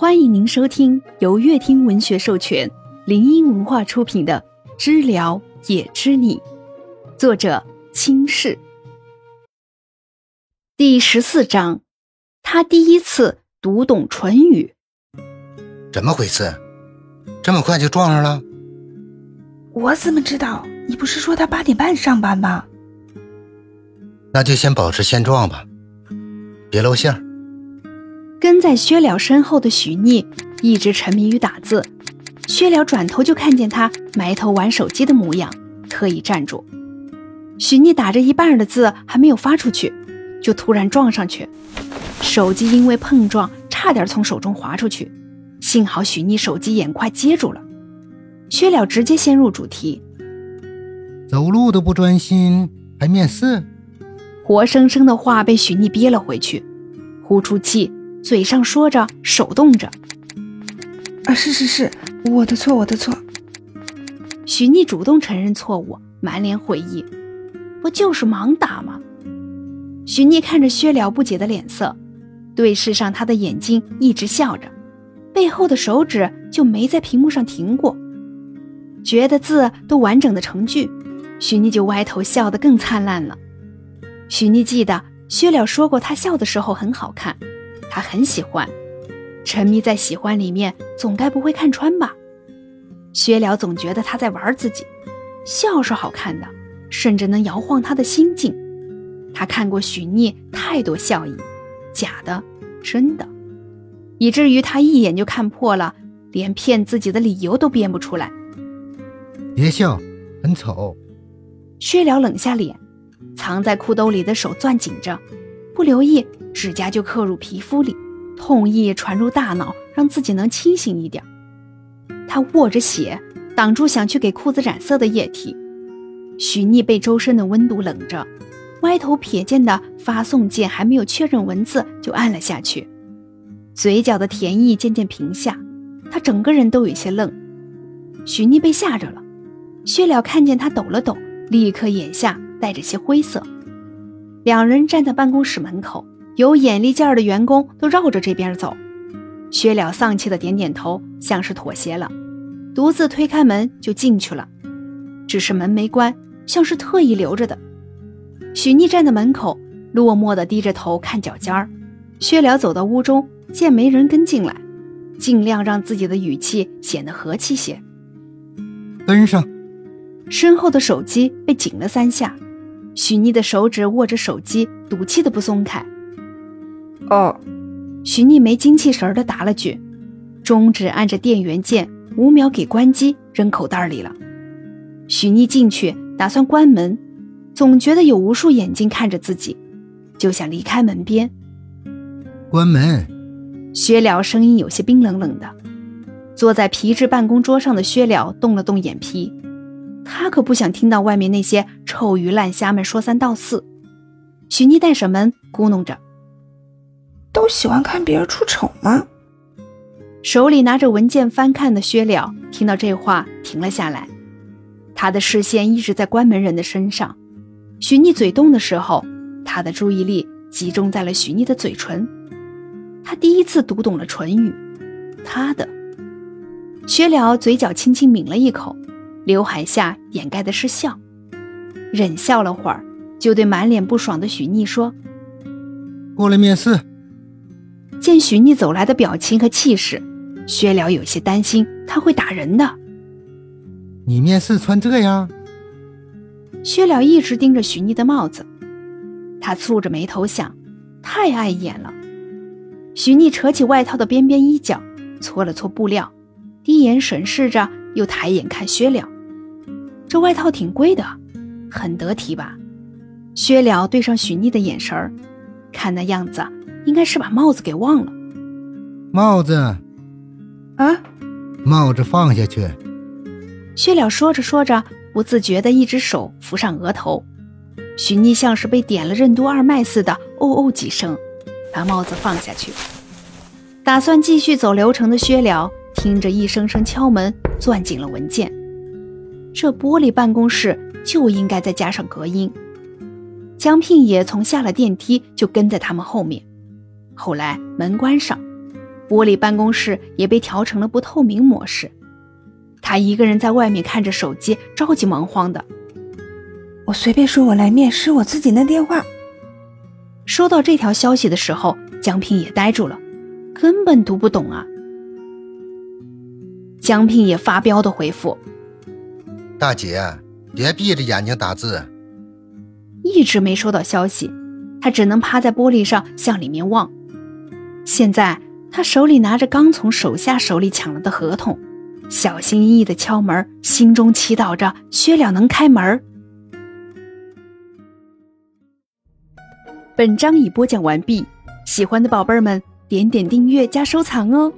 欢迎您收听由乐听文学授权、林音文化出品的《知了也知你》，作者清世。第十四章，他第一次读懂唇语。怎么回事？这么快就撞上了？我怎么知道？你不是说他八点半上班吗？那就先保持现状吧，别露馅儿。跟在薛了身后的许逆一直沉迷于打字，薛了转头就看见他埋头玩手机的模样，特意站住。许逆打着一半的字还没有发出去，就突然撞上去，手机因为碰撞差点从手中滑出去，幸好许逆手机眼快接住了。薛了直接先入主题，走路都不专心，还面试？活生生的话被许逆憋了回去，呼出气。嘴上说着，手动着。啊，是是是，我的错，我的错。许逆主动承认错误，满脸悔意。不就是盲打吗？许逆看着薛了不解的脸色，对视上他的眼睛，一直笑着，背后的手指就没在屏幕上停过。觉得字都完整的成句，许逆就歪头笑得更灿烂了。许逆记得薛了说过，他笑的时候很好看。他很喜欢，沉迷在喜欢里面，总该不会看穿吧？薛了总觉得他在玩自己，笑是好看的，甚至能摇晃他的心境。他看过许逆太多笑意，假的、真的，以至于他一眼就看破了，连骗自己的理由都编不出来。别笑，很丑。薛了冷下脸，藏在裤兜里的手攥紧着，不留意。指甲就刻入皮肤里，痛意传入大脑，让自己能清醒一点。他握着血，挡住想去给裤子染色的液体。许逆被周身的温度冷着，歪头瞥见的发送键还没有确认文字，就按了下去。嘴角的甜意渐渐平下，他整个人都有些愣。许逆被吓着了，薛了看见他抖了抖，立刻眼下带着些灰色。两人站在办公室门口。有眼力劲儿的员工都绕着这边走，薛了丧气的点点头，像是妥协了，独自推开门就进去了。只是门没关，像是特意留着的。许逆站在门口，落寞的低着头看脚尖儿。薛了走到屋中，见没人跟进来，尽量让自己的语气显得和气些。跟上。身后的手机被紧了三下，许逆的手指握着手机，赌气的不松开。哦，许逆没精气神的答了句，中指按着电源键，五秒给关机，扔口袋里了。许逆进去打算关门，总觉得有无数眼睛看着自己，就想离开门边。关门。薛了声音有些冰冷冷的。坐在皮质办公桌上的薛了动了动眼皮，他可不想听到外面那些臭鱼烂虾们说三道四。许逆带上门，咕哝着。都喜欢看别人出丑吗？手里拿着文件翻看的薛了听到这话停了下来，他的视线一直在关门人的身上。许逆嘴动的时候，他的注意力集中在了许逆的嘴唇。他第一次读懂了唇语，他的。薛了嘴角轻轻抿了一口，刘海下掩盖的是笑，忍笑了会儿，就对满脸不爽的许逆说：“过来面试。”见许逆走来的表情和气势，薛了有些担心他会打人的。你面试穿这样？薛了一直盯着许逆的帽子，他蹙着眉头想，太碍眼了。许逆扯起外套的边边衣角，搓了搓布料，低眼审视着，又抬眼看薛了。这外套挺贵的，很得体吧？薛了对上许逆的眼神儿，看那样子。应该是把帽子给忘了。帽子，啊，帽子放下去。薛了说着说着，不自觉的一只手扶上额头。许逆像是被点了任督二脉似的，哦哦几声，把帽子放下去。打算继续走流程的薛了，听着一声声敲门，攥紧了文件。这玻璃办公室就应该再加上隔音。江聘也从下了电梯就跟在他们后面。后来门关上，玻璃办公室也被调成了不透明模式。他一个人在外面看着手机，着急忙慌的。我随便说我来面试我自己的电话。收到这条消息的时候，江平也呆住了，根本读不懂啊。江平也发飙的回复：“大姐，别闭着眼睛打字。”一直没收到消息，他只能趴在玻璃上向里面望。现在他手里拿着刚从手下手里抢了的合同，小心翼翼的敲门，心中祈祷着薛了能开门。本章已播讲完毕，喜欢的宝贝儿们点点订阅加收藏哦。